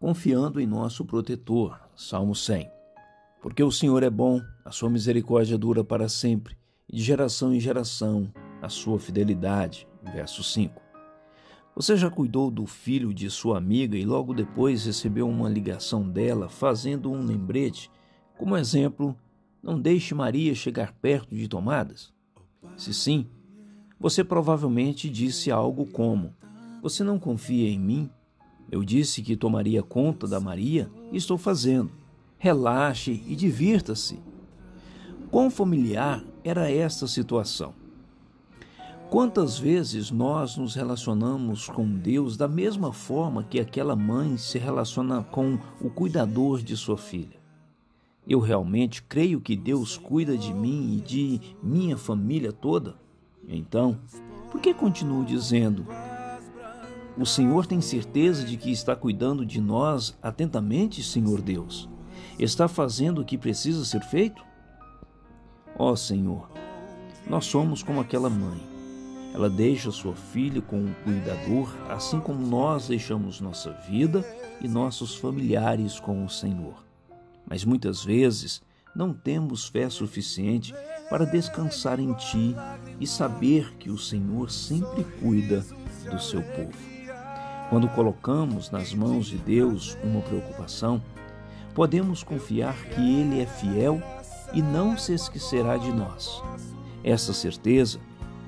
confiando em nosso protetor. Salmo 100. Porque o Senhor é bom, a sua misericórdia dura para sempre, e de geração em geração a sua fidelidade. Verso 5. Você já cuidou do filho de sua amiga e logo depois recebeu uma ligação dela fazendo um lembrete? Como exemplo, não deixe Maria chegar perto de tomadas? Se sim, você provavelmente disse algo como: Você não confia em mim? Eu disse que tomaria conta da Maria e estou fazendo. Relaxe e divirta-se. Quão familiar era esta situação? Quantas vezes nós nos relacionamos com Deus da mesma forma que aquela mãe se relaciona com o cuidador de sua filha? Eu realmente creio que Deus cuida de mim e de minha família toda? Então, por que continuo dizendo? O Senhor tem certeza de que está cuidando de nós atentamente, Senhor Deus? Está fazendo o que precisa ser feito? Ó oh, Senhor, nós somos como aquela mãe ela deixa sua filha com um cuidador, assim como nós deixamos nossa vida e nossos familiares com o Senhor. Mas muitas vezes não temos fé suficiente para descansar em Ti e saber que o Senhor sempre cuida do seu povo. Quando colocamos nas mãos de Deus uma preocupação, podemos confiar que Ele é fiel e não se esquecerá de nós. Essa certeza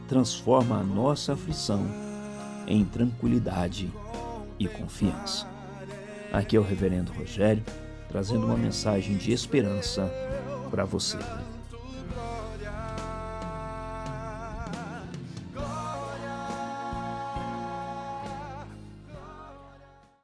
transforma a nossa aflição em tranquilidade e confiança. Aqui é o Reverendo Rogério trazendo uma mensagem de esperança para você.